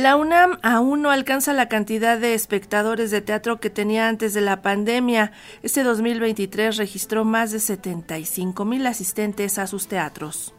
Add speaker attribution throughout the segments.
Speaker 1: La UNAM aún no alcanza la cantidad de espectadores de teatro que tenía antes de la pandemia. Este 2023 registró más de 75 mil asistentes a sus teatros.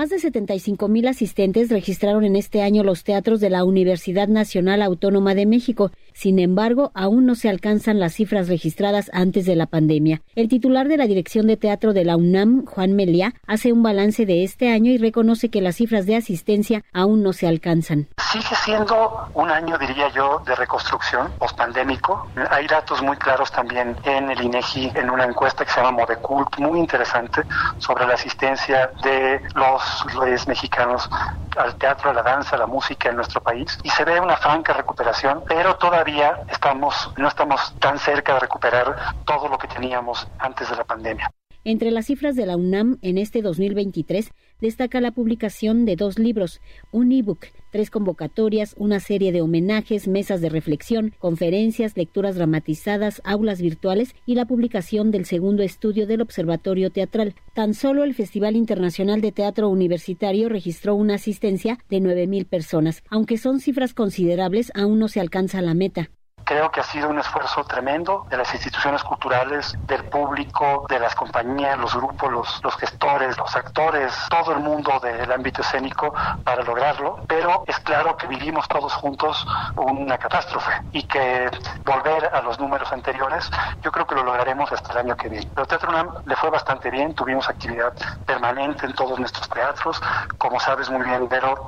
Speaker 2: Más de 75 mil asistentes registraron en este año los teatros de la Universidad Nacional Autónoma de México. Sin embargo, aún no se alcanzan las cifras registradas antes de la pandemia. El titular de la Dirección de Teatro de la UNAM, Juan Melia, hace un balance de este año y reconoce que las cifras de asistencia aún no se alcanzan.
Speaker 3: Sigue siendo un año, diría yo, de reconstrucción pospandémico. Hay datos muy claros también en el INEGI, en una encuesta que se llama Modecult, muy interesante, sobre la asistencia de los los mexicanos al teatro, a la danza, a la música en nuestro país y se ve una franca recuperación, pero todavía estamos no estamos tan cerca de recuperar todo lo que teníamos antes de la pandemia.
Speaker 2: Entre las cifras de la UNAM en este 2023 destaca la publicación de dos libros, un ebook, tres convocatorias, una serie de homenajes, mesas de reflexión, conferencias, lecturas dramatizadas, aulas virtuales y la publicación del segundo estudio del Observatorio Teatral. Tan solo el Festival Internacional de Teatro Universitario registró una asistencia de 9.000 personas. Aunque son cifras considerables, aún no se alcanza la meta.
Speaker 3: Creo que ha sido un esfuerzo tremendo de las instituciones culturales, del público, de las compañías, los grupos, los, gestores, los actores, todo el mundo del ámbito escénico para lograrlo, pero es claro que vivimos todos juntos una catástrofe y que volver a los números anteriores, yo creo que lo lograremos hasta el año que viene. Pero Teatro UNAM le fue bastante bien, tuvimos actividad permanente en todos nuestros teatros, como sabes muy bien, Vero,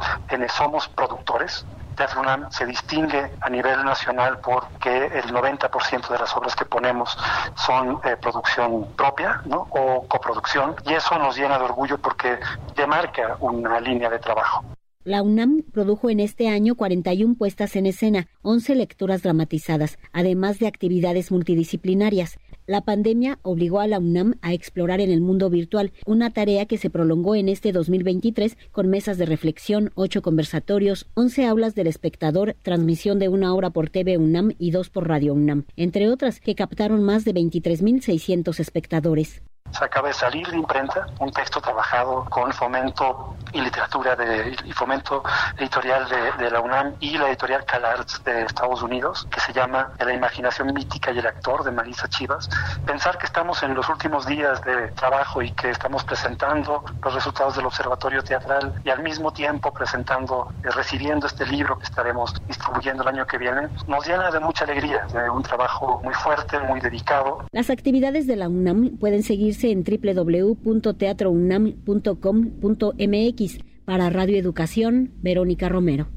Speaker 3: somos productores, Teatro UNAM se distingue a nivel nacional porque el 90% de las obras que ponemos son eh, producción propia ¿no? o coproducción y eso nos llena de orgullo porque demarca una línea de trabajo.
Speaker 2: La UNAM produjo en este año 41 puestas en escena, 11 lecturas dramatizadas, además de actividades multidisciplinarias. La pandemia obligó a la UNAM a explorar en el mundo virtual, una tarea que se prolongó en este 2023 con mesas de reflexión, ocho conversatorios, 11 aulas del espectador, transmisión de una hora por TV UNAM y dos por Radio UNAM, entre otras que captaron más de 23.600 espectadores
Speaker 3: se acaba de salir de imprenta un texto trabajado con fomento y literatura de, y fomento editorial de, la UNAM y la editorial CalArts de Estados Unidos, que se llama La imaginación mítica y el actor de Marisa Chivas. Pensar que estamos en los últimos días de trabajo y que estamos presentando los resultados del Observatorio Teatral y al mismo tiempo presentando, eh, recibiendo este libro que estaremos distribuyendo el año que viene, nos llena de mucha alegría, de un trabajo muy fuerte, muy dedicado.
Speaker 2: Las actividades de la UNAM pueden seguirse en www.teatrounam.com.mx. Para Radio Educación, Verónica Romero.